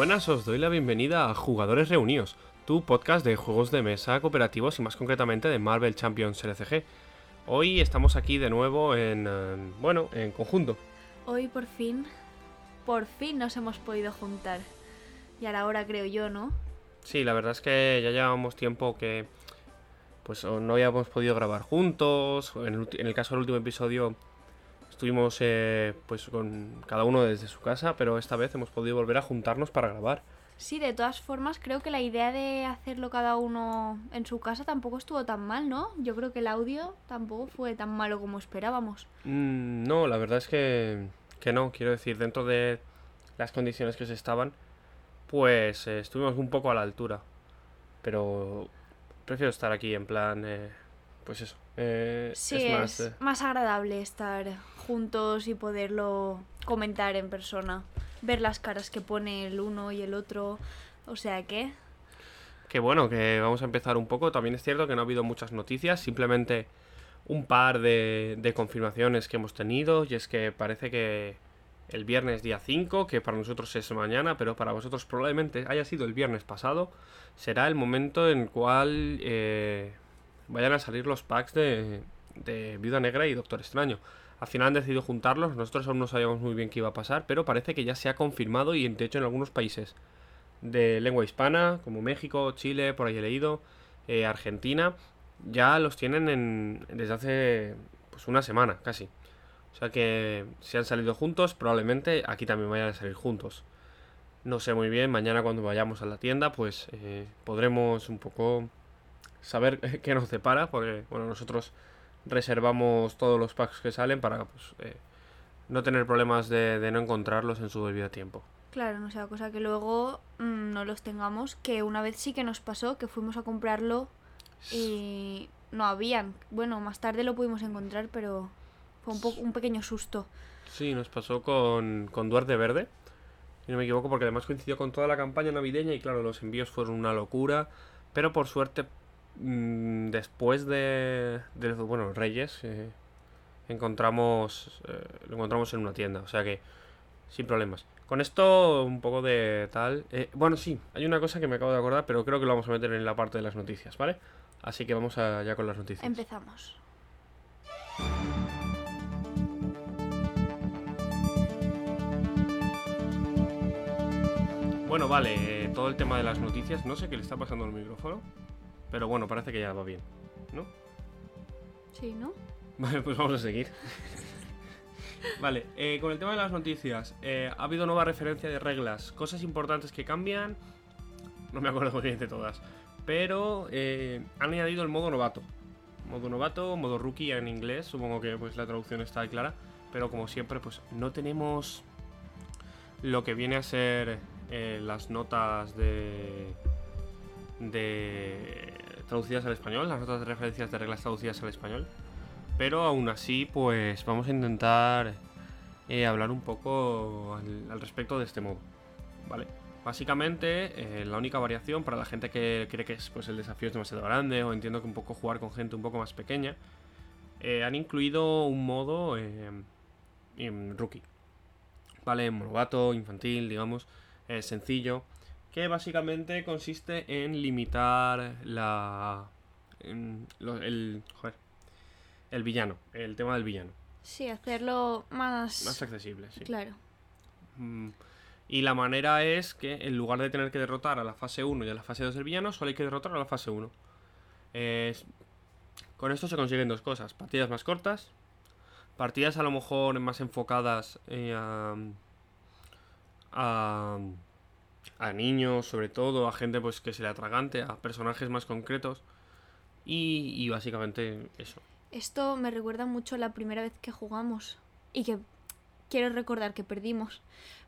Buenas, os doy la bienvenida a Jugadores Reunidos, tu podcast de juegos de mesa cooperativos y más concretamente de Marvel Champions LCG. Hoy estamos aquí de nuevo en, bueno, en conjunto. Hoy por fin, por fin nos hemos podido juntar. Y a la hora creo yo, ¿no? Sí, la verdad es que ya llevábamos tiempo que pues no habíamos podido grabar juntos. el, en el caso del último episodio estuvimos eh, pues con cada uno desde su casa, pero esta vez hemos podido volver a juntarnos para grabar. Sí, de todas formas, creo que la idea de hacerlo cada uno en su casa tampoco estuvo tan mal, ¿no? Yo creo que el audio tampoco fue tan malo como esperábamos. Mm, no, la verdad es que, que no, quiero decir, dentro de las condiciones que se estaban, pues eh, estuvimos un poco a la altura. Pero prefiero estar aquí en plan, eh, pues eso. Eh, Sí, es más, eh, más agradable estar juntos y poderlo comentar en persona. Ver las caras que pone el uno y el otro. O sea que... Que bueno, que vamos a empezar un poco. También es cierto que no ha habido muchas noticias, simplemente un par de, de confirmaciones que hemos tenido. Y es que parece que el viernes día 5, que para nosotros es mañana, pero para vosotros probablemente haya sido el viernes pasado, será el momento en el cual eh, vayan a salir los packs de, de Viuda Negra y Doctor Extraño. Al final han decidido juntarlos, nosotros aún no sabíamos muy bien qué iba a pasar, pero parece que ya se ha confirmado y de hecho en algunos países de lengua hispana, como México, Chile, por ahí he leído, eh, Argentina, ya los tienen en, desde hace pues una semana casi. O sea que si han salido juntos, probablemente aquí también vayan a salir juntos. No sé muy bien, mañana cuando vayamos a la tienda, pues eh, podremos un poco saber qué nos depara, porque bueno, nosotros reservamos todos los packs que salen para pues, eh, no tener problemas de, de no encontrarlos en su debido tiempo. Claro, no sea cosa que luego mm, no los tengamos. Que una vez sí que nos pasó, que fuimos a comprarlo y no habían. Bueno, más tarde lo pudimos encontrar, pero fue un, un pequeño susto. Sí, nos pasó con, con Duarte Verde, si no me equivoco, porque además coincidió con toda la campaña navideña y claro, los envíos fueron una locura, pero por suerte, mm, después de, de bueno, Reyes, eh, encontramos, eh, lo encontramos en una tienda, o sea que sin problemas. Con esto, un poco de tal... eh, bueno, sí, hay una cosa que me acabo de acordar, pero creo que lo vamos a meter en la parte de las noticias, ¿vale? Así que vamos allá con las noticias. Empezamos. Bueno, vale, eh, todo el tema de las noticias, no sé qué le está pasando al micrófono, pero bueno, parece que ya va bien, ¿no? Sí, ¿no? Vale, pues vamos a seguir. vale, eh, con el tema de las noticias, eh, ha habido nueva referencia de reglas, cosas importantes que cambian, no me acuerdo muy bien de todas, pero eh, han añadido el modo novato. Modo novato, modo rookie en inglés, supongo que pues la traducción está clara, pero como siempre pues no tenemos lo que viene a ser las notas de de traducidas al español, las notas de referencias de reglas traducidas al español. Pero aún así, pues vamos a intentar eh, hablar un poco al, respecto de este modo. ¿Vale? Básicamente, eh, la única variación para la gente que cree que es, pues, el desafío es demasiado grande o entiendo que un poco jugar con gente un poco más pequeña, eh, han incluido un modo en rookie. ¿Vale? Monovato, infantil, digamos, sencillo, que básicamente consiste en limitar la... en lo- el, joder, el villano, el tema del villano. Sí, hacerlo más... Más accesible, sí. Claro. Mm, Y la manera es que en lugar de tener que derrotar a la fase 1 y a la fase 2 del villano, solo hay que derrotar a la fase 1. Es- Con esto se consiguen dos cosas. Partidas más cortas. Partidas a lo mejor más enfocadas eh, a, a, a niños, sobre todo, a gente pues que se le atragante, a personajes más concretos. Y, y básicamente eso. Esto me recuerda mucho a la primera vez que jugamos y que quiero recordar que perdimos.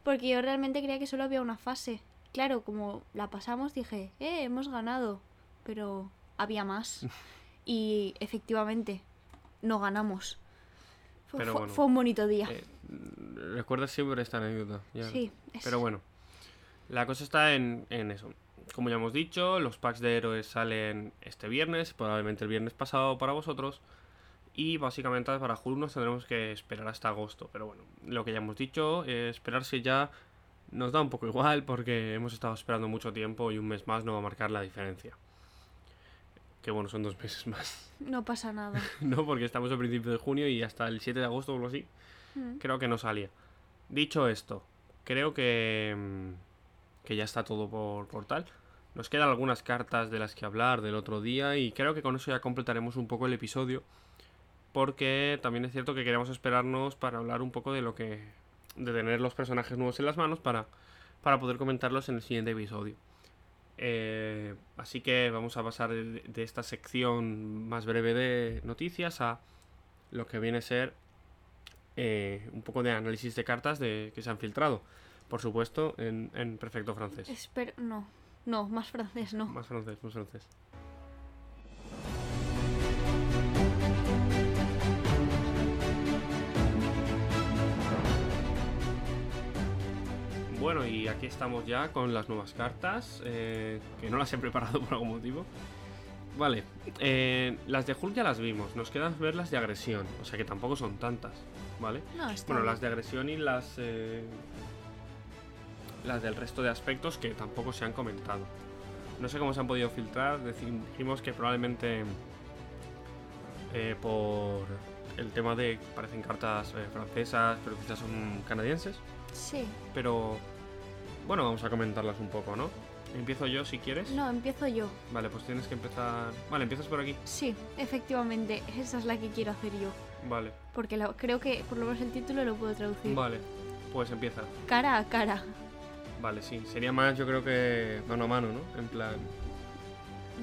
Porque yo realmente creía que solo había una fase. Claro, como la pasamos dije, eh, hemos ganado. Pero había más. Y efectivamente, no ganamos. Fue, Pero fue- bueno, fue un bonito día. Eh, Recuerda siempre esta anécdota. ya. sí, es- Pero bueno, la cosa está en, en eso. Como ya hemos dicho, los packs de héroes salen este viernes, probablemente el viernes pasado para vosotros. Y básicamente para Hulk nos tendremos que esperar hasta agosto. Pero bueno, lo que ya hemos dicho, eh, esperarse ya nos da un poco igual porque hemos estado esperando mucho tiempo y un mes más no va a marcar la diferencia. Que bueno, son dos meses más. No pasa nada. no, porque estamos a principios de junio y hasta el 7 de agosto o algo así, Mm. creo que no salía. Dicho esto, creo que, mm, que ya está todo por, tal. Nos quedan algunas cartas de las que hablar del otro día y creo que con eso ya completaremos un poco el episodio. Porque también es cierto que queremos esperarnos para hablar un poco de lo que... de tener los personajes nuevos en las manos para, para poder comentarlos en el siguiente episodio. Eh, así que vamos a pasar de, de esta sección más breve de noticias a lo que viene a ser eh, un poco de análisis de cartas de, que se han filtrado. Por supuesto, en, en perfecto francés. Espero. No. No, más francés no. Más francés, más francés. Bueno, y aquí estamos ya con las nuevas cartas, eh, que no las he preparado por algún motivo. Vale, eh, las de Hulk ya las vimos, nos quedan ver las de agresión, o sea que tampoco son tantas, ¿vale? No, Bueno, bien. las de agresión y las. eh, las del resto de aspectos que tampoco se han comentado. No sé cómo se han podido filtrar. Dijimos que probablemente. eh, por el tema de. Parecen cartas eh, francesas, pero quizás son canadienses. Sí. Pero. Bueno, vamos a comentarlas un poco, ¿no? Empiezo yo si quieres. No, empiezo yo. Vale, pues tienes que empezar. Vale, empiezas por aquí. Sí, efectivamente. Esa es la que quiero hacer yo. Vale, Porque la- creo que por lo menos el título lo puedo traducir. vale. Pues empieza. Cara a cara. Vale, sí. Sería más, yo creo que mano a mano, ¿no? En plan.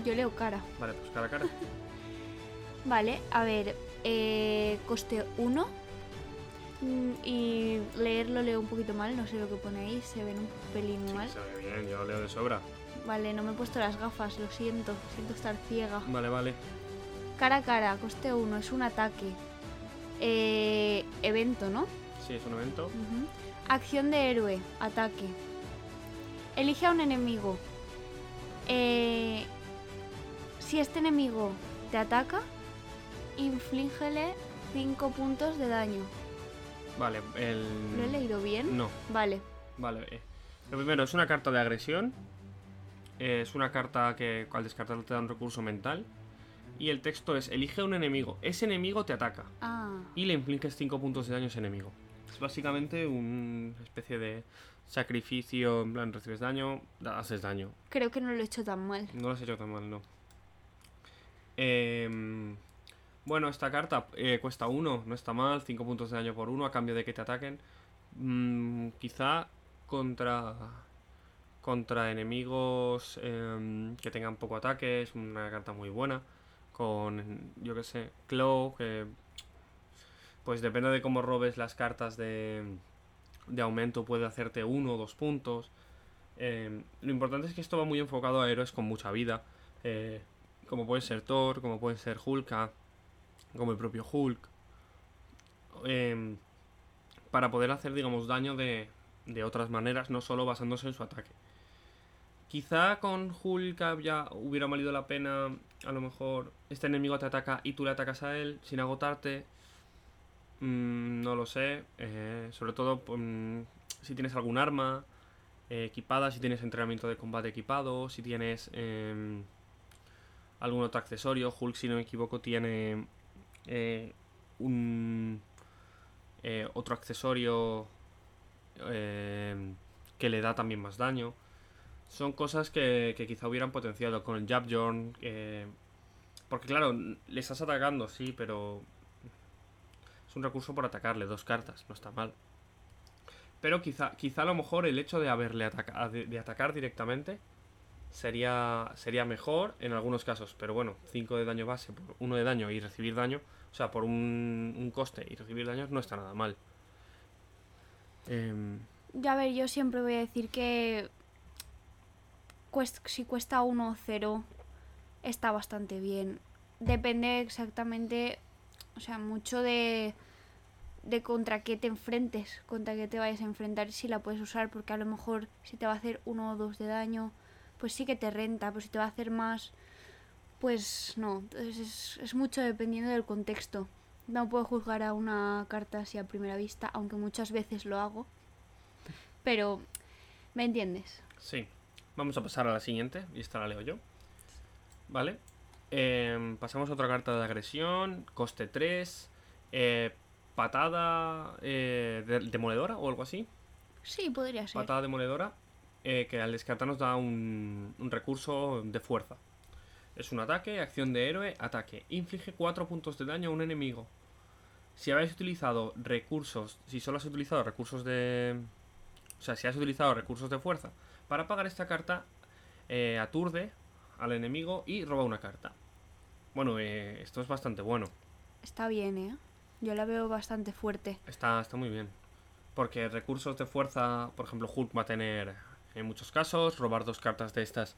Yo leo cara. Vale, pues cara a cara. Vale, a ver. eh, coste 1. Y leerlo leo un poquito mal, no sé lo que pone ahí, se ven un pelín Sí, mal. se ve bien, yo lo leo de sobra. Vale, no me he puesto las gafas, lo siento, siento estar ciega. Vale, vale. Cara a cara, coste 1, es un ataque. Eh, evento, ¿no? Sí, es un evento. Acción de héroe, ataque. Elige a un enemigo. Eh, si este enemigo te ataca, inflígele 5 puntos de daño. Vale, el. ¿Lo he leído bien? No, Vale. vale. eh. Lo primero es una carta de agresión. Eh, Es una carta que al descartarlo te da un recurso mental. Y el texto es: elige a un enemigo. Ese enemigo te ataca. Ah, Y le infliges 5 puntos de daño a ese enemigo. Es básicamente una especie de sacrificio. En plan, recibes daño, da- haces daño. creo que no lo he hecho tan mal. No lo has hecho tan mal, no. Em, bueno, esta carta eh, cuesta 1, no está mal, 5 puntos de daño por 1 a cambio de que te ataquen. Mm, quizá contra contra enemigos em, que tengan poco ataque, es una carta muy buena. Con, yo que sé, Claw, que pues depende de cómo robes las cartas de, de aumento, puede hacerte uno o dos puntos. Em, lo importante es que esto va muy enfocado a héroes con mucha vida, eh, como puede ser Thor, como puede ser Hulk, como el propio Hulk, em, para poder hacer, digamos, daño de, de otras maneras, no solo basándose en su ataque. Quizá con Hulk ya hubiera valido la pena, a lo mejor, este enemigo te ataca y tú le atacas a él sin agotarte. Mm, no lo sé, eh, sobre todo mm, si tienes algún arma eh, equipada, si tienes entrenamiento de combate equipado, si tienes em, algún otro accesorio. Hulk, si no me equivoco, tiene eh, un eh, otro accesorio em, que le da también más daño. Son cosas que, que quizá hubieran potenciado con el Jabjorn. eh, porque claro, le estás atacando, sí, pero es un recurso por atacarle, dos cartas, no está mal. Pero quizá, quizá a lo mejor el hecho de haberle ataca de, atacar directamente sería, sería mejor en algunos casos. Pero bueno, 5 de daño base por 1 de daño y recibir daño, o sea, por un, un coste y recibir daño no está nada mal. Em, Ya a ver, yo siempre voy a decir que cuest- si cuesta 1 o 0 está bastante bien. Depende exactamente, o sea, mucho de, de contra qué te enfrentes, contra qué te vayas a enfrentar, si la puedes usar, porque a lo mejor si te va a hacer 1 o 2 de daño, pues sí que te renta, pero si te va a hacer más, pues no. Entonces es, es mucho dependiendo del contexto. No puedo juzgar a una carta así a primera vista, aunque muchas veces lo hago. Pero ¿Me entiendes? Sí. Vamos a pasar a la siguiente, y esta la leo yo. ¿Vale? Em, pasamos a otra carta de agresión, coste 3, eh, patada eh, de- demoledora o algo así. Sí, podría ser. Patada demoledora, eh, que al descartar nos da un, un recurso de fuerza. Es un ataque, acción de héroe, ataque. Inflige 4 puntos de daño a un enemigo. Si habéis utilizado recursos, si solo has utilizado recursos de... O sea, si has utilizado recursos de fuerza para pagar esta carta, eh, aturde al enemigo y roba una carta. Bueno, eh, esto es bastante bueno. Está bien, ¿eh? Yo la veo bastante fuerte. Está, está muy bien. Porque recursos de fuerza, por ejemplo, Hulk va a tener en muchos casos. Robar dos cartas de estas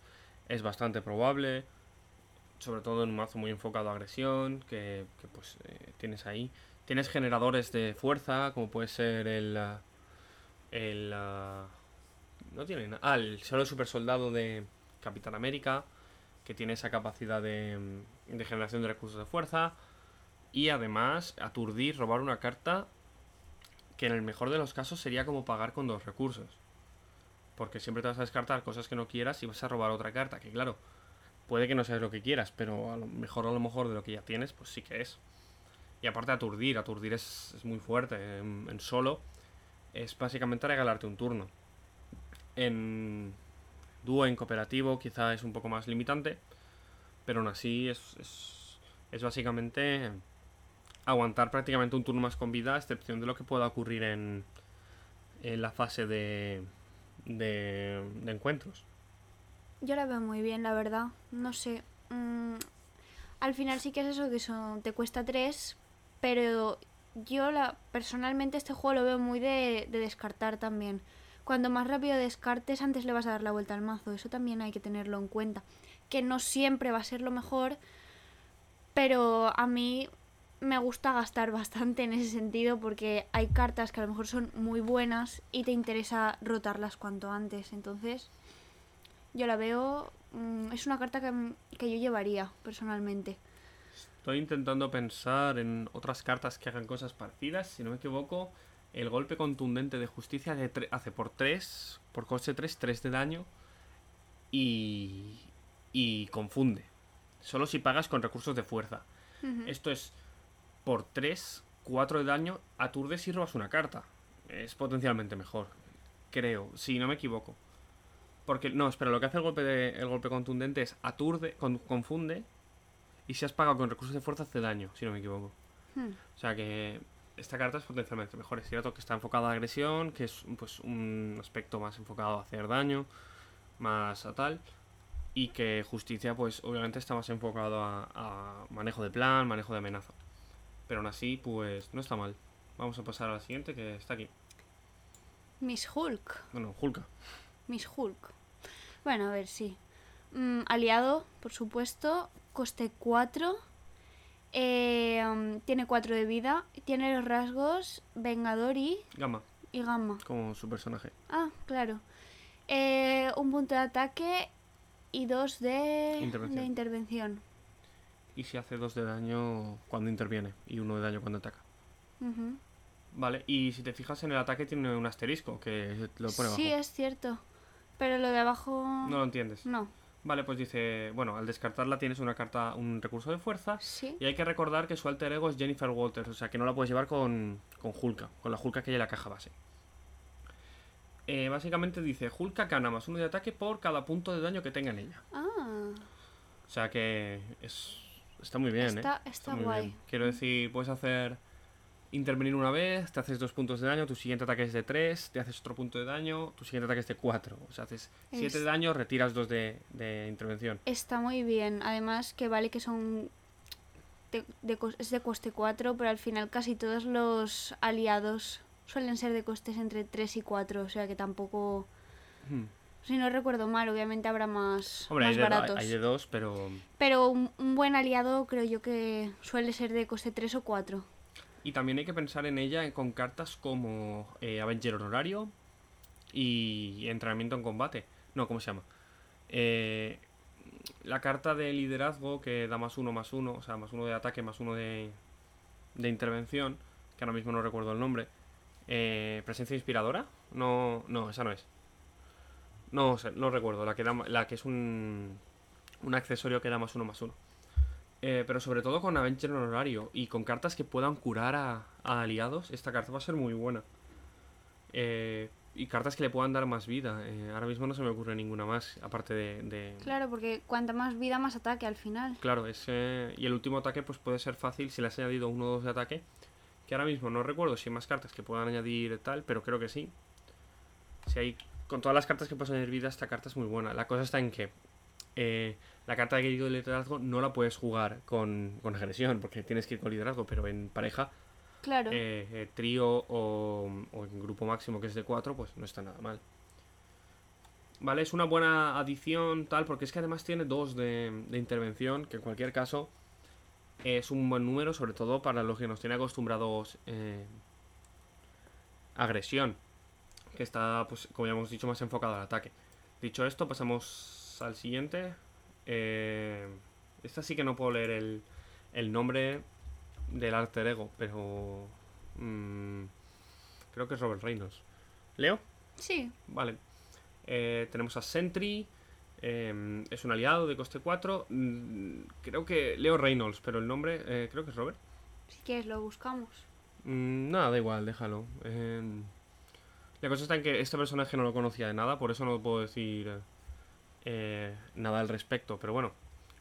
es bastante probable. Sobre todo en un mazo muy enfocado a agresión, que, que, pues eh, tienes ahí. Tienes generadores de fuerza, como puede ser el... ah, El... ah, no tiene nada. Ah, el solo super soldado de Capitán América, que tiene esa capacidad de, mm, de generación de recursos de fuerza. Y además, aturdir, robar una carta que en el mejor de los casos sería como pagar con dos recursos. Porque siempre te vas a descartar cosas que no quieras y vas a robar otra carta. Que claro, puede que no seas lo que quieras, pero a lo mejor a lo mejor de lo que ya tienes, pues sí que es. Y aparte aturdir, aturdir es, es muy fuerte. En, en solo es básicamente regalarte un turno. En dúo, en cooperativo, quizá es un poco más limitante. Pero aún así es, es, básicamente aguantar prácticamente un turno más con vida, a excepción de lo que pueda ocurrir en, en la fase de, de, de encuentros. Yo la veo muy bien, la verdad. No sé. mm, al final sí que es eso, que eso te cuesta 3, pero yo la personalmente este juego lo veo muy de descartar también. Cuando más rápido descartes, antes le vas a dar la vuelta al mazo. Eso también hay que tenerlo en cuenta. Que no siempre va a ser lo mejor, pero a mí me gusta gastar bastante en ese sentido porque hay cartas que a lo mejor son muy buenas y te interesa rotarlas cuanto antes. Entonces, yo la veo. mm, es una carta que, que yo llevaría personalmente. Estoy intentando pensar en otras cartas que hagan cosas parecidas. Si no me equivoco, el golpe contundente de justicia de hace por 3, por coste 3, 3 de daño. Y, y confunde. Solo si pagas con recursos de fuerza. Esto es por 3, 4 de daño, aturdes y robas una carta. Es potencialmente mejor. Creo, si no me equivoco. Porque, no, espera, lo que hace el golpe, de, el golpe contundente es aturde, con- confunde. Y si has pagado con recursos de fuerza, hace daño, si no me equivoco. Hmm. O sea que esta carta es potencialmente mejor. Es cierto que está enfocada a agresión, que es pues, un aspecto más enfocado a hacer daño, más a tal. Y que justicia, pues obviamente está más enfocado a, a manejo de plan, manejo de amenaza. Pero aún así, pues no está mal. Vamos a pasar a la siguiente, que está aquí. Miss Hulk. Bueno, Hulka. Miss Hulk. Bueno, a ver, sí. Mm, aliado, por supuesto. Coste 4. Eh, mm, tiene 4 de vida. Tiene los rasgos Vengador y, Gama, y Gamma. como su personaje. Ah, claro. Eh, un punto de ataque y dos de Intervención. de intervención. Y si hace 2 de daño cuando interviene y uno de daño cuando ataca. Vale, y si te fijas en el ataque tiene un asterisco que lo pone abajo. Sí, es cierto. Pero lo de abajo. No lo entiendes. No. Vale, pues dice, bueno, al descartarla tienes una carta, un recurso de fuerza. Sí. Y hay que recordar que su alter ego es Jennifer Walters, o sea que no la puedes llevar con, con Hulka, con la Hulka que hay en la caja base. Eh, básicamente dice, Hulka gana más uno de ataque por cada punto de daño que tenga en ella. Ah, O sea que es, está muy bien, Está- ¿eh? está muy guay. bien. Quiero decir, puedes hacer intervenir una vez, te haces dos puntos de daño, tu siguiente ataque es de 3, te haces otro punto de daño, tu siguiente ataque es de 4. O sea, haces 7 Es- de daño, retiras 2 de, de intervención. está muy bien. Además, que vale que son. de- de cos- es de coste 4, pero al final casi todos los aliados suelen ser de costes entre 3 y 4. O sea que tampoco. Hmm. Si no recuerdo mal, obviamente habrá más, Hombre, hay más de, baratos. hay de dos, pero... Pero un, un buen aliado creo yo que suele ser de coste 3 o 4. Y también hay que pensar en ella con cartas como eh, Avenger Honorario y Entrenamiento en Combate. No, ¿cómo se llama? Eh, la carta de liderazgo que da más uno, más uno, o sea, más uno de ataque, más uno de, de intervención, que ahora mismo no recuerdo el nombre. Eh, ¿Presencia inspiradora? No, no, esa no es. No no recuerdo. La que, da, la que es un, un accesorio que da más uno más uno. Eh, pero sobre todo con Avenger en horario y con cartas que puedan curar a, a aliados, esta carta va a ser muy buena. Eh, y cartas que le puedan dar más vida. Eh, ahora mismo no se me ocurre ninguna más, aparte de... de- Claro, porque cuanta más vida, más ataque al final. Claro, ese... Y el último ataque pues puede ser fácil si le has añadido uno o dos de ataque. Que ahora mismo no recuerdo si hay más cartas que puedan añadir tal, pero creo que sí. Si hay... Con todas las cartas que puedes añadir vida, esta carta es muy buena. La cosa está en que... eh, la carta de querido liderazgo no la puedes jugar con, con agresión, porque tienes que ir con liderazgo, pero en pareja Claro. eh, eh, trío o, o en grupo máximo que es de 4, pues no está nada mal. Vale, es una buena adición, tal, porque es que además tiene dos de, de intervención, que en cualquier caso es un buen número, sobre todo para los que nos tiene acostumbrados agresión, que está, pues, como ya hemos dicho, más enfocado al ataque. Dicho esto, pasamos al siguiente. Eh, esta sí que no puedo leer el, el nombre del alter ego, pero mm, creo que es Robert Reynolds. ¿Leo? Sí. Vale. Eh, tenemos a Sentry. eh, es un aliado de coste 4. mm, creo que Leo Reynolds, pero el nombre eh, creo que es Robert. Si quieres, lo buscamos. Mm, nada, da igual, déjalo. La cosa está en que este personaje no lo conocía de nada, por eso no puedo decir eh, nada al respecto. Pero bueno,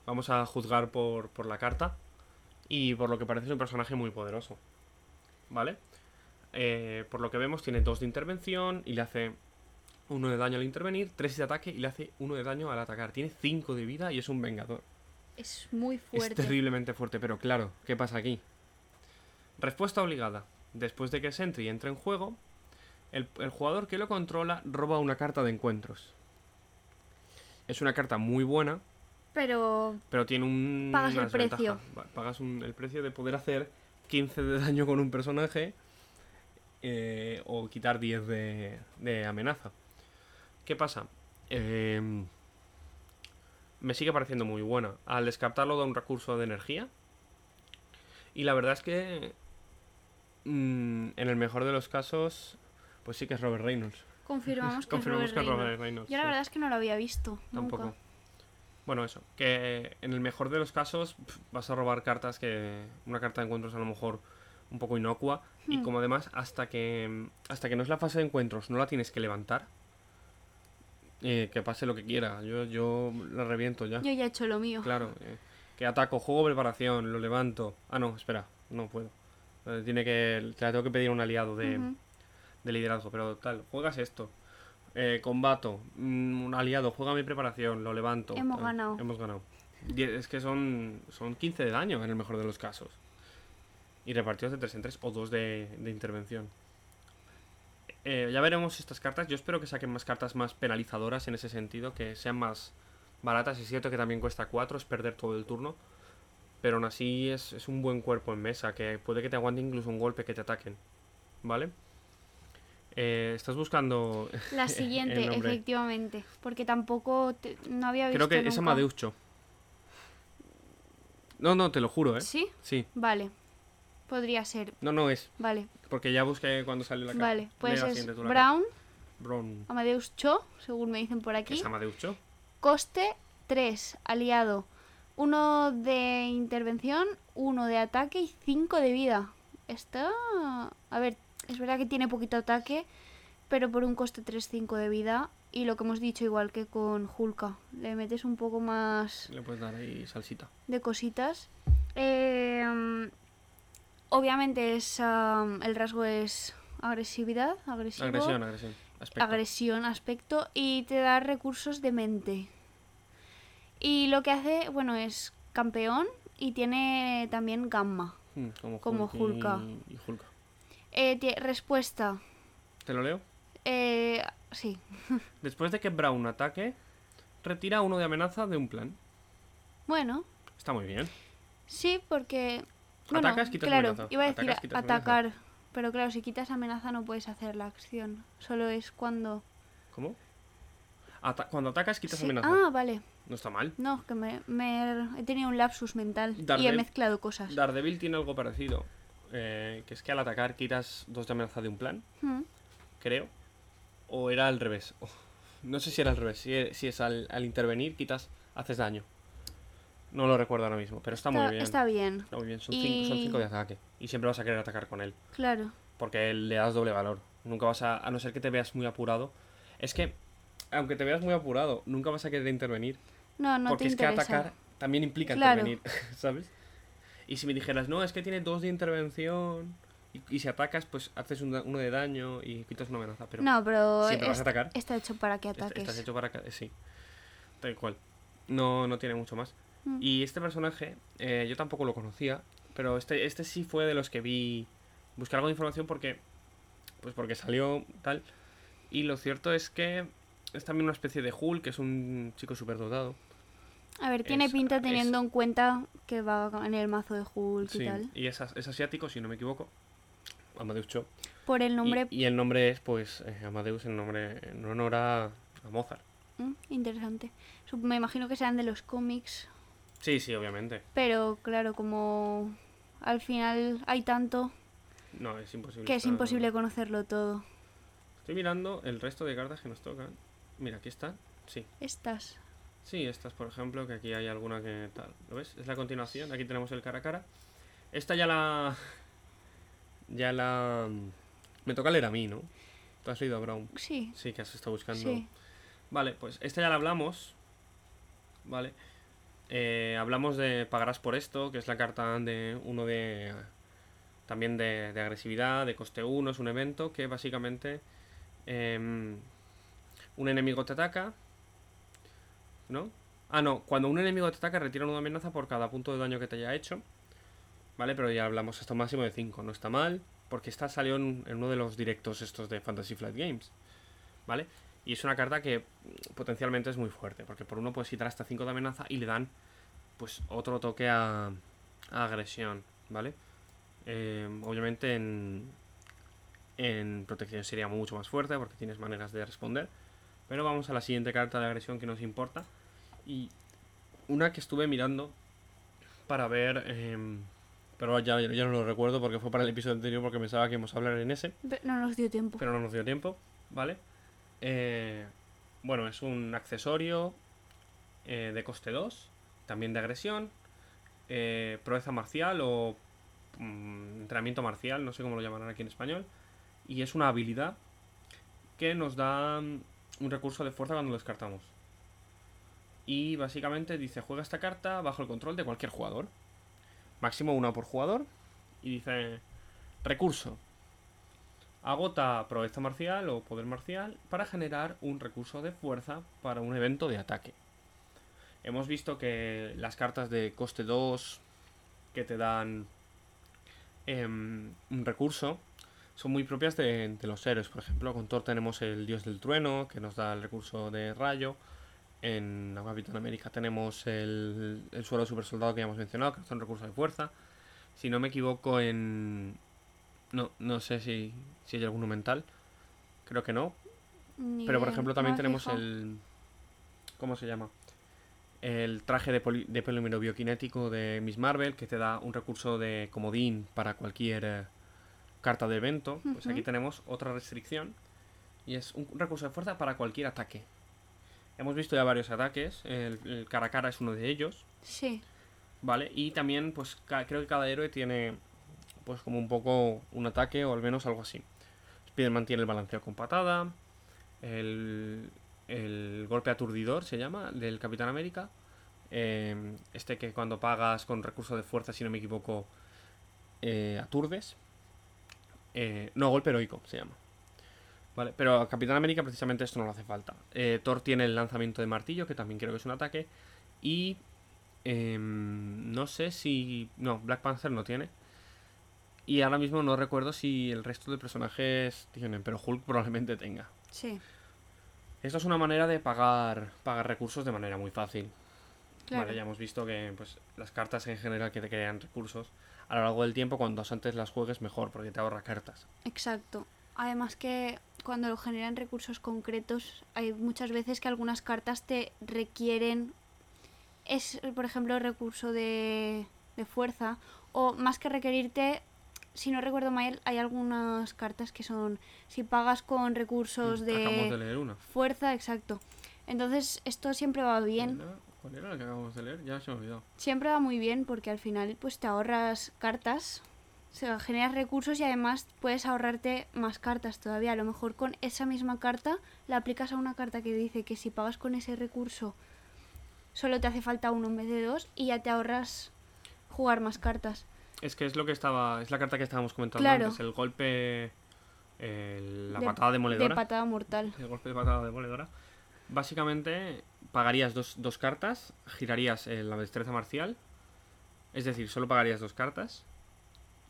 vamos a juzgar por, por la carta y por lo que parece es un personaje muy poderoso. ¿Vale? Eh, por lo que vemos, tiene dos de intervención y le hace uno de daño al intervenir, tres de ataque y le hace uno de daño al atacar. Tiene cinco de vida y es un vengador. Es muy Es fuerte. terriblemente fuerte, pero claro, ¿qué pasa aquí? Respuesta obligada. Después de que Sentry entre en juego, el, el jugador que lo controla roba una carta de encuentros. Es una carta muy buena, Pero pero tiene un. Pagas el precio. Pagas un- el precio de poder hacer 15 de daño con un personaje eh, o quitar 10 de, de amenaza. ¿Qué pasa? Em, me sigue pareciendo muy buena. Al descartarlo da un recurso de energía. Y la verdad es que. mm, en el mejor de los casos. Pues sí que es Robert Reynolds. Confirmamos que Confirmamos es que es Robert Robert Reynolds. Yo la sí. verdad es que no lo había visto. Tampoco. Nunca. Bueno, eso. Que en el mejor de los casos vas a robar cartas que. Una carta de encuentros a lo mejor un poco inocua. Y Hmm. como además, hasta que. Hasta que no es la fase de encuentros, no la tienes que levantar. eh, que pase lo que quiera. Yo, yo la reviento ya. Yo ya he hecho lo mío. Claro. eh, que ataco, juego preparación, lo levanto. Ah, no, espera. No puedo. Eh, tiene que. Te la tengo que pedir a un aliado de. De liderazgo, pero tal, juegas esto. Eh, combato, mm, un aliado, juega mi preparación, lo levanto. Hemos tal, ganado. Hemos ganado. Die- Es que son, son 15 de daño en el mejor de los casos. Y repartidos de 3 en 3 o 2 de, de intervención. Eh, ya veremos estas cartas. Yo espero que saquen más cartas más penalizadoras en ese sentido, que sean más baratas. Es cierto que también cuesta 4, es perder todo el turno. Pero aún así es, es un buen cuerpo en mesa, que puede que te aguante incluso un golpe que te ataquen. ¿Vale? Eh, Estás buscando. La siguiente, efectivamente. Porque tampoco te- no había visto Creo que es nunca. Amadeucho. No, no, te lo juro, ¿eh? ¿Sí? Sí. Vale. Podría ser. No, no es. Vale. Porque ya busqué cuando salió la carta. Vale. Pues es Brown. Brown. Amadeus Cho, según me dicen por ¿Qué aquí. es Amadeucho? Coste 3, aliado. 1 de intervención, 1 de ataque y 5 de vida. Está... A ver, es verdad que tiene poquito ataque, pero por un coste 3-5 de vida. Y lo que hemos dicho, igual que con Hulka, le metes un poco más Le puedes dar ahí salsita. de cositas. Eh, obviamente es, el rasgo es agresividad, agresivo, Agresión, agresión. Aspecto. agresión, aspecto y te da recursos de mente. Y lo que hace, bueno, es campeón y tiene también gamma. Mm, como como Hulk y- Hulka. y Hulka. Eh, respuesta. ¿Te lo leo? Eh, sí. Después de que Brown ataque, retira uno de amenaza de un plan. Bueno, Está muy bien. sí, porque... Bueno, Atacas, quitas claro, amenaza. iba a decir Atacas, quitas amenaza. atacar. Pero claro, si quitas amenaza no puedes hacer la acción. Solo es cuando... ¿Cómo? Ata- cuando atacas, quitas Sí. amenaza. Ah, vale. No está mal. No, que me, me he tenido un lapsus mental y he mezclado cosas. Daredevil tiene algo parecido. Eh, que es que al atacar quitas dos de amenaza de un plan, Mm. creo. O era al revés. Oh, No sé si era al revés. Si es, si es al, al intervenir, quitas, haces daño. No lo recuerdo ahora mismo, pero está, muy bien. Está bien, Está muy bien. Son, cinco, son Y- cinco de ataque. Y siempre vas a querer atacar con él. claro. Porque le das doble valor. Nunca vas a. A no ser que te veas muy apurado. Es que, aunque te veas muy apurado, nunca vas a querer intervenir. No, no porque te es que atacar también implica Claro. intervenir, ¿sabes? Y si me dijeras, no, es que tiene dos de intervención. Y, y si atacas, pues haces un uno de daño y quitas una amenaza. Pero no, pero siempre vas a es- atacar. está hecho para que ataques. estás hecho para. ca- Sí. Tal cual. No, no tiene mucho más. Mm. Y este personaje, eh, yo tampoco lo conocía. Pero este, este sí fue de los que vi. Busqué algo de información porque. Pues porque salió tal. Y lo cierto es que es también una especie de Hulk, que es un chico superdotado. A ver, tiene es- pinta es- teniendo en cuenta que va en el mazo de Hulk y tal. y es, as- es asiático, si no me equivoco. Amadeus Cho. Por el nombre, Y, y el nombre es, pues, eh, Amadeus en nombre en honor a, a Mozart. mm, interesante. Me imagino que sean de los cómics, Sí, sí, obviamente. pero claro, como al final hay tanto No, es imposible. que es estar- imposible conocerlo todo. Estoy mirando el resto de cartas que nos tocan. Mira, aquí están. Sí. Estas. Sí, estas, por ejemplo, que aquí hay alguna que tal. ¿Lo ves? Es la continuación. Aquí tenemos el cara a cara. Esta ya la. Ya la. Me toca leer a mí, ¿no? Tú has leído a Brown. Sí, Sí, que has estado buscando. sí. Vale, pues esta ya la hablamos. Vale. Eh, hablamos de pagarás por esto, que es la carta de uno de. También de, de agresividad, de coste 1, es un evento que básicamente. em, un enemigo te ataca. ¿No? Ah, no, cuando un enemigo te ataca, retira una amenaza por cada punto de daño que te haya hecho. Vale, pero ya hablamos esto máximo de 5, no está mal, porque esta salió en, uno de los directos estos de Fantasy Flight Games. ¿Vale? Y es una carta que potencialmente es muy fuerte, porque por uno puedes quitar hasta 5 de amenaza y le dan pues otro toque a, a agresión, ¿vale? Eh, obviamente en, en protección sería mucho más fuerte porque tienes maneras de responder. Pero vamos a la siguiente carta de agresión que nos importa. Y una que estuve mirando para ver... em, pero ya, ya no lo recuerdo porque fue para el episodio anterior porque pensaba que íbamos a hablar en ese Pe- No nos dio tiempo. pero no nos dio tiempo, ¿vale? Eh, bueno, es un accesorio eh, de coste 2, también de agresión, eh, proeza marcial o mm, entrenamiento marcial, no sé cómo lo llamarán aquí en español, y es una habilidad que nos da mm, un recurso de fuerza cuando lo descartamos. Y básicamente dice, juega esta carta bajo el control de cualquier jugador. Máximo una por jugador. Y dice, recurso. Agota proeza marcial o poder marcial para generar un recurso de fuerza para un evento de ataque. Hemos visto que las cartas de coste 2 que te dan em, un recurso son muy propias de, de los héroes. Por ejemplo, con Thor tenemos el dios del trueno que nos da el recurso de rayo. En la Capitán América tenemos el, el suelo super soldado que ya hemos mencionado, que es un recurso de fuerza. Si no me equivoco, en. No, no sé si, si hay alguno mental. Creo que no. Ni Pero por ejemplo también tenemos fijo. el... ¿Cómo se llama? El traje de, poli- de polímero bioquinético de Miss Marvel, que te da un recurso de comodín para cualquier eh, carta de evento. Pues aquí tenemos otra restricción. Y es un recurso de fuerza para cualquier ataque. Hemos visto ya varios ataques. El, el cara a cara es uno de ellos. Sí, ¿Vale? Y también, pues creo que cada héroe tiene, pues como un poco un ataque o al menos algo así. Spider-Man tiene el balanceo con patada, el, el golpe aturdidor se llama, del Capitán América. eh, este que cuando pagas con recurso de fuerza, si no me equivoco, eh, aturdes. Eh, no, golpe heroico se llama. Vale, pero a Capitán América precisamente esto no le hace falta. Eh, Thor tiene el lanzamiento de martillo, que también creo que es un ataque. Y Em, no sé si. No, Black Panther no tiene. Y ahora mismo no recuerdo si el resto de personajes tienen, pero Hulk probablemente tenga. sí, Esto es una manera de pagar, pagar recursos de manera muy fácil. claro. Vale, ya hemos visto que pues, las cartas en general que te crean recursos a lo largo del tiempo, cuando antes las juegues, mejor, porque te ahorra cartas. Exacto. Además que cuando lo generan recursos concretos, hay muchas veces que algunas cartas te requieren, es por ejemplo recurso de, de fuerza, o más que requerirte, si no recuerdo mal, hay algunas cartas que son si pagas con recursos Mm, de de leer una. fuerza, exacto. Entonces, esto siempre va bien. ¿Cuál era- ¿Cuál era la que acabamos de leer? Ya se me ha olvidado. Siempre va muy bien porque al final pues te ahorras cartas, o sea, generas recursos y además puedes ahorrarte más cartas todavía. A lo mejor con esa misma carta la aplicas a una carta que dice que si pagas con ese recurso solo te hace falta uno en vez de dos y ya te ahorras jugar más cartas. Es que es lo que estaba. Es la carta que estábamos comentando Claro. antes. El golpe. el- la De- patada demoledora. De patada mortal. El golpe de patada demoledora. Básicamente, pagarías dos, dos cartas, girarías eh, la destreza marcial. Es decir, solo pagarías dos cartas.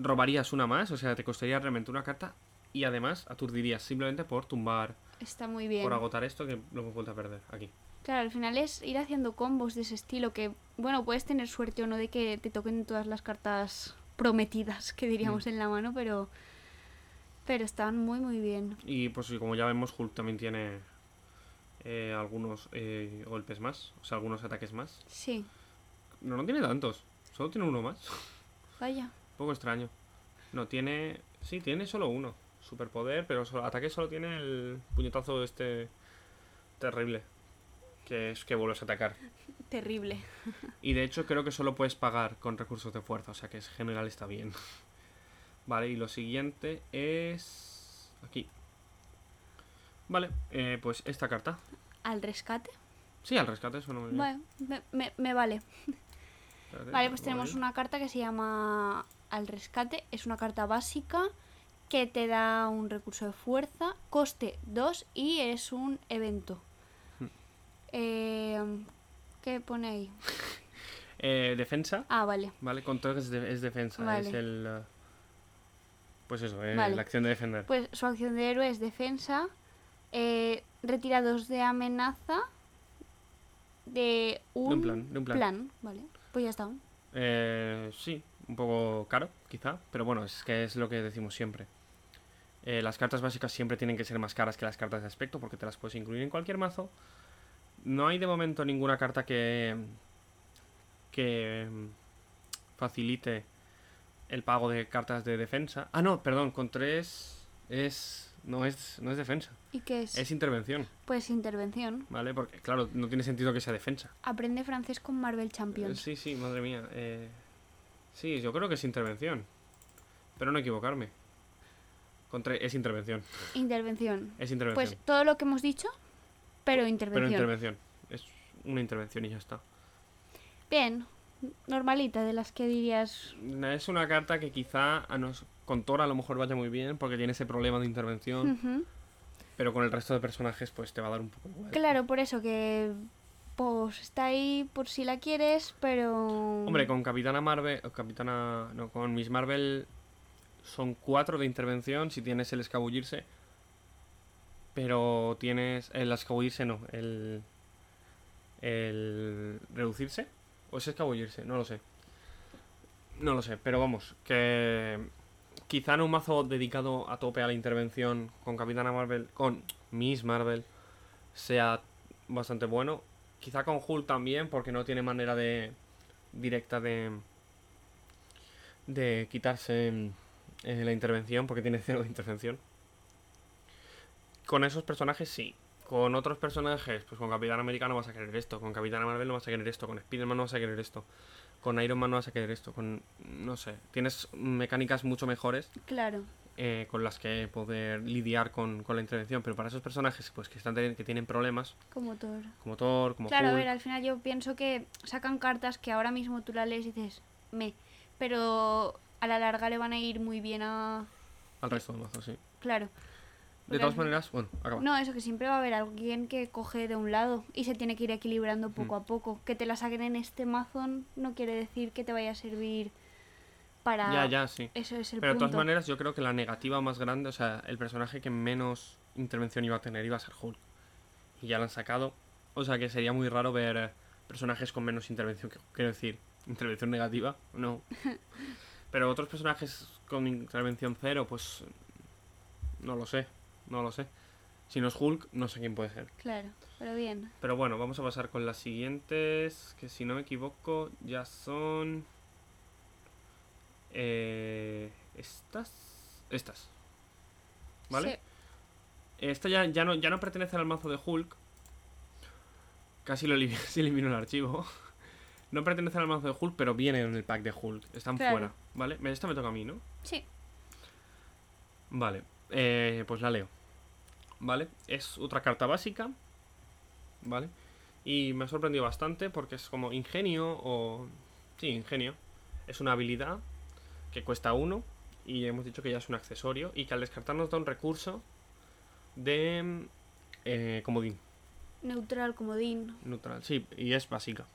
Robarías una más, o sea, te costaría realmente una carta. Y además aturdirías simplemente por tumbar, Está muy bien. por agotar esto que lo hemos vuelto a perder aquí. Claro, al final es ir haciendo combos de ese estilo que, bueno, puedes tener suerte o no de que te toquen todas las cartas prometidas que diríamos en la mano, pero pero están muy muy bien. Y pues como ya vemos, Hulk también tiene eh, algunos eh, golpes más, o sea, algunos ataques más. Sí, No, no tiene tantos, solo tiene uno más. vaya. Un poco extraño. No, tiene. Sí, tiene solo uno. Superpoder, pero solo, ataque solo tiene el puñetazo este. Terrible. Que es que vuelves a atacar. Terrible. Y de hecho, creo que solo puedes pagar con recursos de fuerza. O sea que en general está bien. Vale, y lo siguiente es. Aquí. Vale, eh, pues esta carta. Al rescate. Sí, al rescate suena muy bien. Bueno, me, me- me vale. Espérate, Vale, pues tenemos una carta que se llama Al rescate. Es una carta básica que te da un recurso de fuerza, coste 2 y es un evento. Hmm. Eh, ¿Qué pone ahí? Eh, defensa. Ah, vale. Vale, control es, de- es defensa. Vale. Es el. eh, Pues eso, eh, Vale. la acción de defender. Pues su acción de héroe es defensa. eh, retira dos de amenaza de un, plan, de un plan. Vale, pues ya está. Sí, un poco caro, quizá, pero bueno, es que es lo que decimos siempre. Eh, las cartas básicas siempre tienen que ser más caras que las cartas de aspecto porque te las puedes incluir en cualquier mazo. No hay de momento ninguna carta que que mm, facilite el pago de cartas de defensa. Ah, no, perdón, con tres es no es no es defensa, ¿Y qué es? es intervención, Pues intervención. ¿vale? Porque claro, no tiene sentido que sea defensa. Aprende francés con Marvel Eh, Champions. Sí, sí, madre mía. eh, sí, yo creo que es intervención. Pero no equivocarme. Contra, es intervención. Intervención. Es intervención. Pues todo lo que hemos dicho, pero pero intervención. intervención. Es una intervención y ya está. Bien, normalita, de las que dirías. Es una carta que quizá a nos, con Thor a lo mejor vaya muy bien porque tiene ese problema de intervención. Pero con el resto de personajes pues te va a dar un poco igual. Claro, por eso que. Pues está ahí por si la quieres, pero. Hombre, con Capitana Marvel... Capitana... No, con Miss Marvel son cuatro de intervención si tienes el escabullirse. Pero tienes... El escabullirse no, el... El... Reducirse. ¿O es escabullirse? No lo sé. No lo sé, pero vamos, que... Quizá en un mazo dedicado a tope a la intervención con Capitana Marvel, con Miss Marvel, sea bastante bueno. Quizá con Hulk también, porque no tiene manera de directa de de quitarse eh, la intervención, porque tiene cero de intervención. Con esos personajes sí. Con otros personajes, pues con Capitán América no vas a querer esto, con Capitán Marvel no vas a querer esto, con Spider-Man no vas a querer esto, con Iron Man no vas a querer esto, con... no sé, tienes mecánicas mucho mejores Claro. Eh, con las que poder lidiar con, con la intervención, pero para esos personajes pues que están que tienen problemas, Como Thor. como Thor, como Claro, a ver, al final yo pienso que sacan cartas que ahora mismo tú la lees y dices, me. Pero a la larga le van a ir muy bien a. al resto del mazo, sí. Claro. De todas maneras, bueno, acaba. No, eso que siempre va a haber alguien que coge de un lado y se tiene que ir equilibrando poco a poco. Que te la saquen en este mazo no quiere decir que te vaya a servir para. Ya, ya, sí. Eso es el Pero de todas maneras, yo creo que la negativa más grande, o sea, el personaje que menos intervención iba a tener iba a ser Hulk. Y ya lo han sacado. O sea, que sería muy raro ver eh, personajes con menos intervención. Quiero decir, intervención negativa, no. Pero otros personajes con intervención cero, pues. No lo sé, no lo sé. Si no es Hulk, no sé quién puede ser. Claro, pero bien. Pero bueno, vamos a pasar con las siguientes, que si no me equivoco ya son... eh, estas. Estas. ¿Vale? Sí. Esta ya, ya, no, ya no pertenece al mazo de Hulk. Casi lo elim- se eliminó el archivo. No pertenece al mazo de Hulk, pero viene en el pack de Hulk. Están Claro. fuera, ¿vale? Esta me toca a mí, ¿no? Sí. Vale, eh, pues la leo. ¿Vale? Es otra carta básica. ¿Vale? Y me ha sorprendido bastante porque es como ingenio o... Sí, ingenio. Es una habilidad que cuesta uno y hemos dicho que ya es un accesorio y que al descartar nos da un recurso de eh, comodín. Neutral, comodín. Neutral, sí, y es básica.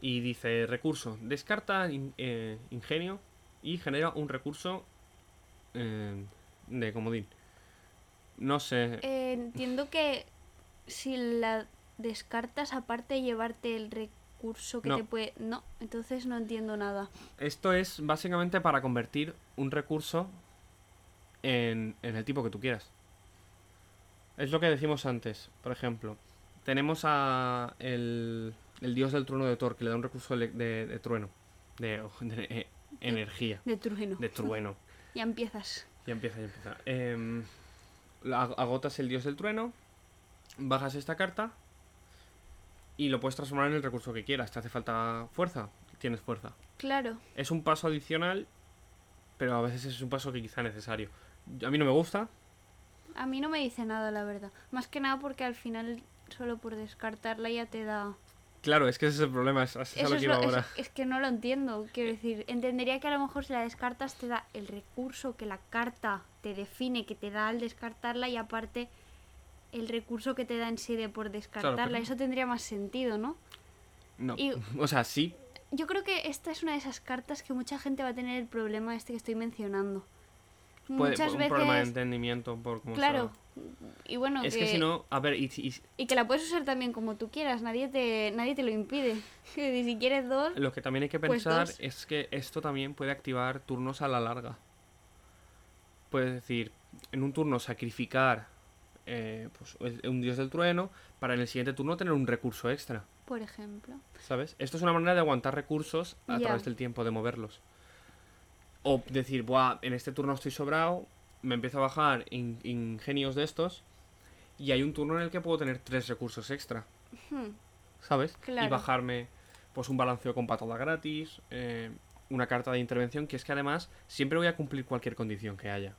Y dice recurso, descarta in- eh, ingenio y genera un recurso eh, de comodín. No sé, entiendo que si la descartas, aparte de llevarte el recurso que No. te puede. No, entonces no entiendo nada. esto es básicamente para convertir un recurso en, en el tipo que tú quieras. Es lo que decimos antes, por ejemplo. Tenemos a el, el dios del trueno de Thor que le da un recurso de, de- de trueno, de, de, eh, energía, De trueno. de trueno. Ya empiezas. Ya empieza, ya empieza. Em, agotas el dios del trueno, bajas esta carta y lo puedes transformar en el recurso que quieras. ¿Te hace falta fuerza? Tienes fuerza. Claro. Es un paso adicional, pero a veces es un paso que quizá necesario. A mí no me gusta. A mí no me dice nada, la verdad. Más que nada porque al final, solo por descartarla ya te da. Claro, es que ese es el problema, es, es Eso lo que iba ahora. es que no lo entiendo. Quiero decir, entendería que a lo mejor si la descartas te da el recurso que la carta te define, que te da al descartarla y aparte el recurso que te da en sí de por descartarla. pero- Eso tendría más sentido, ¿no? No. y- O sea, sí, Yo creo que esta es una de esas cartas que mucha gente va a tener el problema este que estoy mencionando. puede, Muchas un veces. problema de entendimiento por cómo Claro. está. Y bueno, Es que si no, a ver, y, y- y que la puedes usar también como tú quieras, nadie te, nadie te lo impide. Y si quieres dos, Lo que también hay que Pues pensar es que esto también puede activar turnos a la larga. Puedes decir, en un turno sacrificar eh, pues, un dios del trueno para en el siguiente turno tener un recurso extra, por ejemplo. ¿sabes? Esto es una manera de aguantar recursos a través del tiempo, de moverlos. O decir, Buah, en este turno estoy sobrado, me empiezo a bajar in- ingenios de estos y hay un turno en el que puedo tener tres recursos extra. Hmm, ¿sabes? Y bajarme pues un balanceo con patada gratis, eh, una carta de intervención, que es que además siempre voy a cumplir cualquier condición que haya.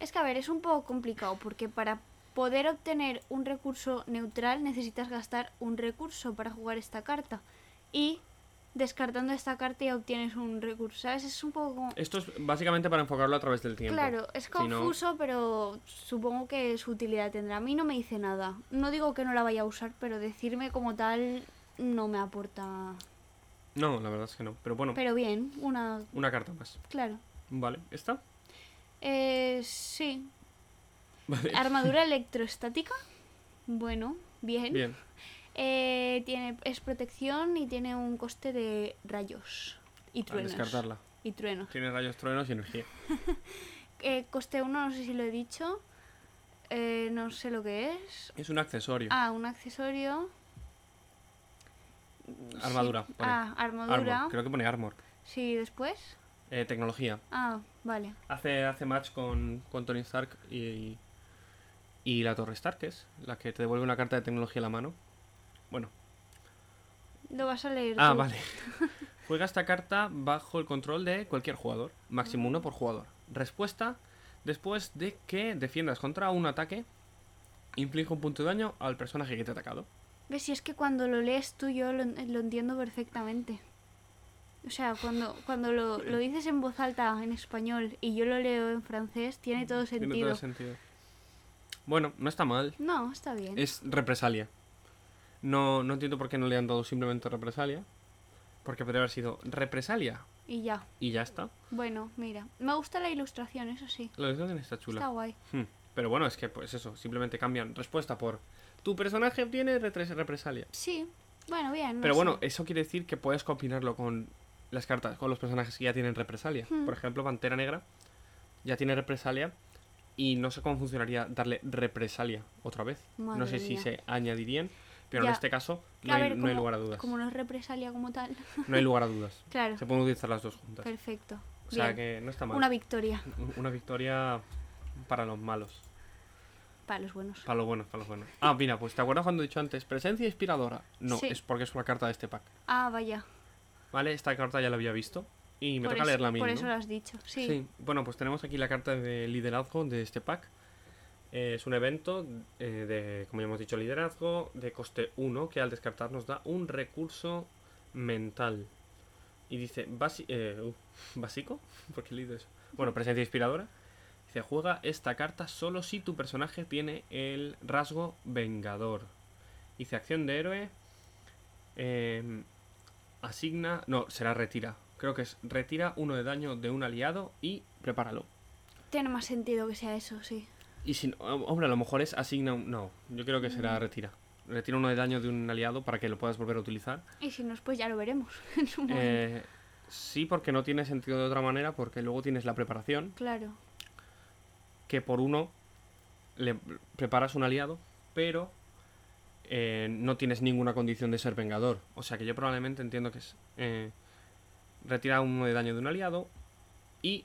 Es que, a ver, es un poco complicado porque para poder obtener un recurso neutral necesitas gastar un recurso para jugar esta carta. Y descartando esta carta ya obtienes un recurso, ¿sabes? Es un poco. Esto es básicamente para enfocarlo a través del tiempo. Claro, es Si no- confuso, pero supongo que su utilidad tendrá. A mí no me dice nada. No digo que no la vaya a usar, pero decirme como tal no me aporta. No, la verdad es que no. Pero bueno, Pero bien, una... una carta más. Claro. Vale, ¿esta? Eh, sí. Vale. Armadura electrostática. Bueno, bien. Bien. Eh, tiene, es protección y tiene un coste de rayos y truenos. descartarla. Y truenos. Tiene rayos, truenos y energía. Eh, coste 1, no sé si lo he dicho. Eh, no sé lo que es. Es un accesorio. Ah, un accesorio. Armadura. Sí. Ah, armadura. Armor. Creo que pone armor. Sí, después. Eh, tecnología. Ah, vale. Hace, hace match con, con Tony Stark y, y la Torre Stark, que es la que te devuelve una carta de tecnología a la mano. Bueno, Lo vas a leer. Ah, tú. vale. Juega esta carta bajo el control de cualquier jugador. Máximo uno por jugador. Respuesta. Después de que defiendas contra un ataque, inflige un punto de daño al personaje que te ha atacado. Ves, si es que cuando lo lees tú yo lo, lo entiendo perfectamente. O sea, cuando, cuando lo, lo dices en voz alta en español y yo lo leo en francés, tiene todo Tiene sentido. todo sentido. Bueno, no está mal. No, está bien. Es represalia. No, no entiendo por qué no le han dado simplemente represalia. Porque podría haber sido represalia Y ya. y ya está. Bueno, mira. Me gusta la ilustración, eso sí. La ilustración está chula. Está guay. Hmm. Pero bueno, es que pues eso, simplemente cambian respuesta por tu personaje obtiene represalia. Sí. Bueno, bien. no Pero bueno, sé. eso quiere decir que puedes combinarlo con las cartas, con los personajes que ya tienen represalia. Hmm. Por ejemplo, Pantera Negra ya tiene represalia y no sé cómo funcionaría darle represalia otra vez. no sé si se añadirían, pero en este caso no hay, ver, no hay como- lugar a dudas. Como no es represalia como tal. No hay lugar a dudas. claro. Se pueden utilizar las dos juntas. Perfecto. O sea Bien. que no está mal. Una victoria Una victoria para los malos. para los buenos. Para los buenos, para los buenos. Ah, mira, pues ¿te acuerdas cuando he dicho antes? Presencia inspiradora. No, Sí. es porque es una carta de este pack. Ah, vaya. ¿Vale? Esta carta ya la había visto. Y me por toca eso, leerla a mí. Por ¿no? eso lo has dicho. Sí. Sí, bueno, pues tenemos aquí la carta de liderazgo de este pack. Eh, es un evento eh, de, como ya hemos dicho, liderazgo de coste 1 que al descartar nos da un recurso mental. Y dice, eh, uh, ¿básico? ¿Por qué he leído eso? Bueno, presencia inspiradora. Dice, juega esta carta solo si tu personaje tiene el rasgo vengador. Dice, acción de héroe. em, asigna... No, será retira. Creo que es retira uno de daño de un aliado y prepáralo. Tiene más sentido que sea eso, sí. Y si no, hombre, a lo mejor es asigna un... No, yo creo que será retira. Retira uno de daño de un aliado para que lo puedas volver a utilizar. Y si no, pues ya lo veremos en su momento. Eh, sí, porque no tiene sentido de otra manera, porque luego tienes la preparación, Claro. que por uno le preparas un aliado, pero eh, no tienes ninguna condición de ser vengador. O sea que yo probablemente entiendo que es eh, retira uno de daño de un aliado y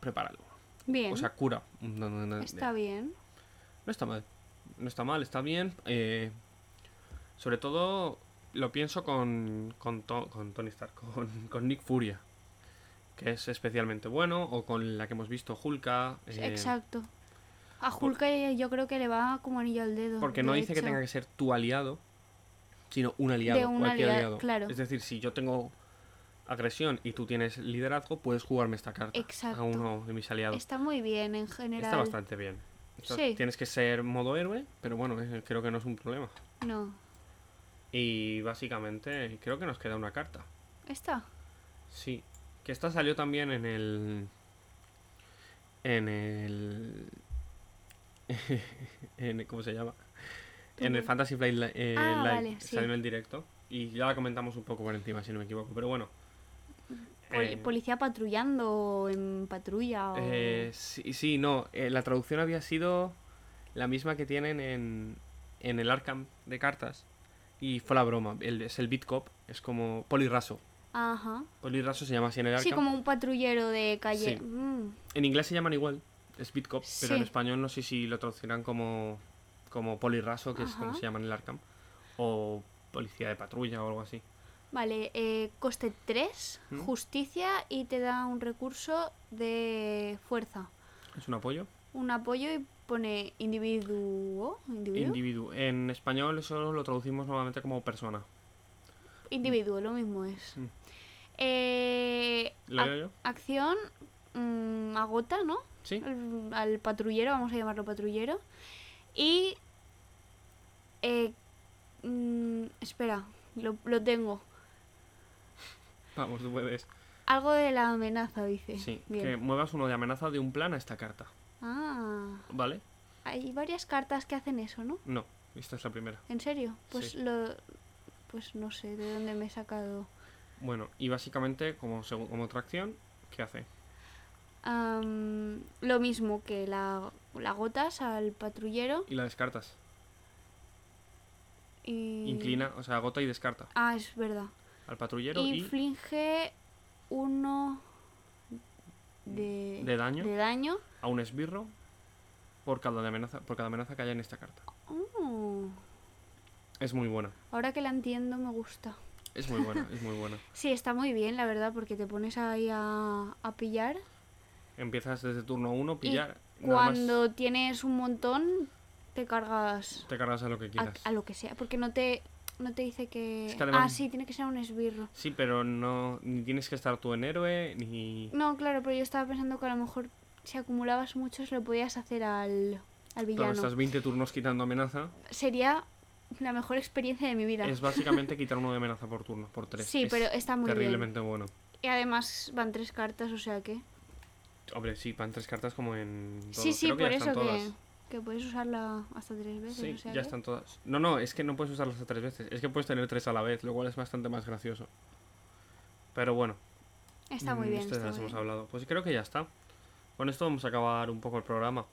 prepáralo. Bien. O sea, cura. No, no, no, está bien. no está mal. No está mal, está bien. eh, sobre todo lo pienso con, con, To- con Tony Stark, con, con Nick Furia, que es especialmente bueno, o con la que hemos visto, Hulka. eh, Exacto. A Hulk yo creo que le va como anillo al dedo. Porque de no dice que tenga que ser tu aliado, sino un aliado, De un cualquier aliado, aliado. claro. Es decir, si yo tengo agresión y tú tienes liderazgo, puedes jugarme esta carta Exacto. a uno de mis aliados. Está muy bien en general. Está bastante bien. Sí. Tienes que ser modo héroe, pero bueno, eh, creo que no es un problema. No. Y básicamente creo que nos queda una carta. Está. Sí. Que esta salió también en el... En el... en, ¿Cómo se llama? En el. Fantasy Flight Li- eh, Ah, Live. vale, sí. Salió en el directo. Y ya la comentamos un poco por encima, si no me equivoco. Pero bueno. Pol- Eh, Policía patrullando o en patrulla o... eh, sí, sí, no. la traducción había sido la misma que tienen en, en el Arkham de cartas. Y fue la broma. El, es el Bitcop. Es como Poliraso. Ajá. Poliraso se llama así en el Arkham. Sí, como un patrullero de calle. Sí. Mm, En inglés se llaman igual, es Bitcop, pero en español no sé si lo traducirán como, como Polirraso, que es como se llama en el Arkham, o Policía de Patrulla o algo así. Vale, eh, coste 3, ¿Mm? justicia y te da un recurso de fuerza. ¿Es un apoyo? Un apoyo y pone individuo. Individuo. Individuo. En español eso lo traducimos normalmente como persona. individuo, lo mismo es. Mm. Eh, ¿Lo ac- yo? acción mm, agota, ¿no? Sí. al, al patrullero, vamos a llamarlo patrullero. Y... eh, mm, espera, lo, lo tengo. Vamos, tú puedes. Algo de la amenaza, dice. Sí, Bien. que muevas uno de amenaza de un plan a esta carta. Ah, ¿Vale? hay varias cartas que hacen eso, ¿no? No, esta es la primera. ¿En serio? Pues Sí. lo... Pues no sé de dónde me he sacado. Bueno, y básicamente como, como otra acción, ¿qué hace? Am, lo mismo que la, la gotas al patrullero Y la descartas. y... Inclina, o sea, agota y descarta. Ah, es verdad. Al patrullero y Inflige uno de, de daño de daño. a un esbirro por cada amenaza, por cada amenaza que haya en esta carta. Oh, Es muy buena. ahora que la entiendo me gusta. Es muy buena, es muy buena. Sí, está muy bien, la verdad, porque te pones ahí a, a pillar. Empiezas desde turno 1, Y pillar. más cuando tienes un montón, te cargas te cargas a lo que quieras. a lo que sea. Porque no te, no te dice que... Es que además- Ah, sí, tiene que ser un esbirro. Sí, pero no ni tienes que estar tú en héroe ni No, claro, pero yo estaba pensando que a lo mejor si acumulabas muchos lo podías hacer al, al villano. estás 20 turnos quitando amenaza. Sería la mejor experiencia de mi vida. Es básicamente quitar uno de amenaza por turno, por 3. Sí, pero está muy bien. terriblemente bueno. Y además van tres cartas, o sea que... Hombre, sí, van tres cartas como en todo. Sí, sí, Creo que por ya eso están que, todas. que puedes usarla hasta tres veces. Sí, o sea ya que- están todas. No, no, es que no puedes usarlas hasta tres veces. Es que puedes tener tres a la vez, lo cual es bastante más gracioso. Pero bueno, Está muy mm, bien. estas está las muy hemos bien. hablado. Pues creo que ya está. Con esto vamos a acabar un poco el programa.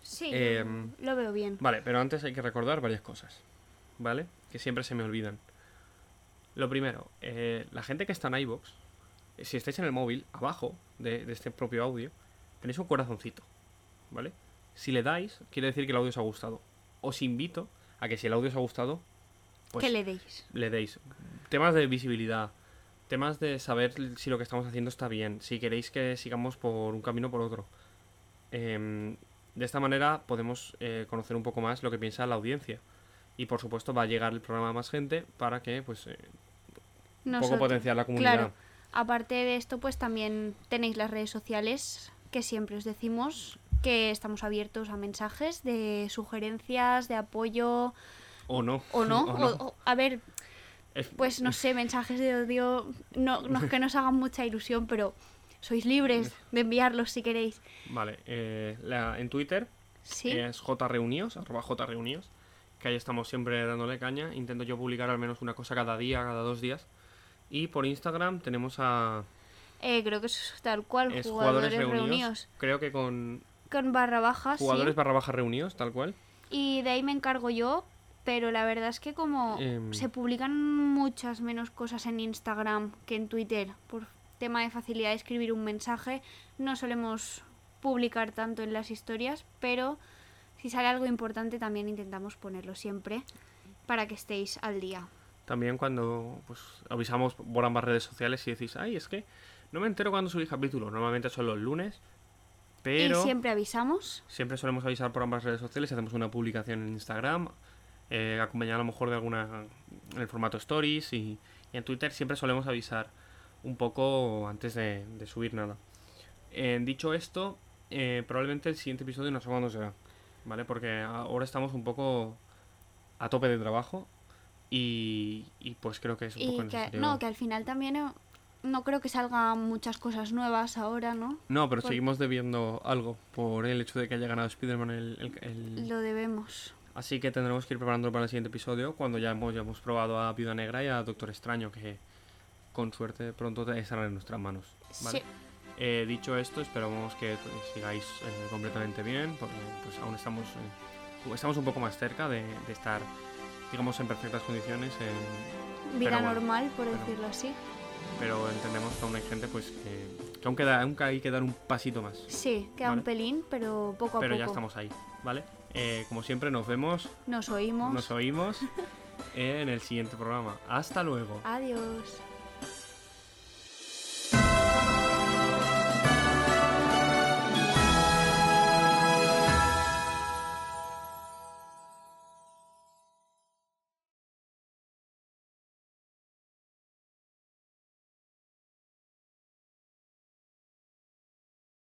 Sí, Em, lo veo bien. Vale, pero antes hay que recordar varias cosas. ¿Vale? Que siempre se me olvidan. Lo primero, eh, la gente que está en iVoox si estáis en el móvil, abajo de, de este propio audio, tenéis un corazoncito, ¿vale? Si le dais, quiere decir que el audio os ha gustado. Os invito a que si el audio os ha gustado, pues que le deis. le deis. Temas de visibilidad, temas de saber si lo que estamos haciendo está bien, si queréis que sigamos por un camino o por otro. Em, de esta manera podemos eh, conocer un poco más lo que piensa la audiencia. Y por supuesto va a llegar el programa a más gente para que pues eh, un poco potenciar la comunidad. Claro. Aparte de esto, pues también tenéis las redes sociales que siempre os decimos que estamos abiertos a mensajes de sugerencias, de apoyo O no. o no. o no. o- o- a ver, Es- pues no sé, mensajes de odio, no, no es que nos hagan mucha ilusión, pero sois libres de enviarlos si queréis. Vale, eh, la- en Twitter Sí, es jreuníos, arroba jreuníos, que ahí estamos siempre dándole caña. Intento yo publicar al menos una cosa cada día, cada dos días. Y por Instagram tenemos a eh, creo que es tal cual, es jugadores, jugadores reunidos. reunidos. Creo que con Con barra baja, jugadores sí. barra baja reunidos, tal cual. Y de ahí me encargo yo, pero la verdad es que como Em. se publican muchas menos cosas en Instagram que en Twitter, por tema de facilidad de escribir un mensaje, no solemos publicar tanto en las historias, pero si sale algo importante también intentamos ponerlo siempre para que estéis al día. También cuando pues avisamos por ambas redes sociales y decís, ay, es que no me entero cuando subís capítulos. Normalmente son los lunes, pero Y siempre avisamos. siempre solemos avisar por ambas redes sociales. Hacemos una publicación en Instagram, eh, acompañada a lo mejor de alguna en el formato stories y, y en Twitter siempre solemos avisar un poco antes de, de subir nada. Eh, dicho esto, eh, probablemente el siguiente episodio no sé cuándo será, ¿vale? Porque ahora estamos un poco a tope de trabajo y, y pues creo que es un Y poco que, necesario. no, que al final también eh, no creo que salgan muchas cosas nuevas ahora, ¿no? No, pero por- seguimos debiendo algo por el hecho de que haya ganado Spider-Man el, el- el- Lo debemos. Así que tendremos que ir preparándolo para el siguiente episodio cuando ya hemos, ya hemos probado a Viuda Negra y a Doctor Extraño, que con suerte pronto estarán en nuestras manos. ¿vale? Sí. Eh, dicho esto, esperamos que pues, sigáis eh, completamente bien, porque pues aún estamos, eh, estamos un poco más cerca de, de estar, digamos, en perfectas condiciones, en- Vida Pero bueno, normal, por pero- decirlo así. pero entendemos que aún hay gente pues que, que aún, queda, aún hay que dar un pasito más. Sí, queda Vale. un pelín, pero poco a Pero poco. ya estamos ahí, ¿vale? Eh, como siempre, nos vemos, Nos oímos. nos oímos en el siguiente programa. Hasta luego. Adiós.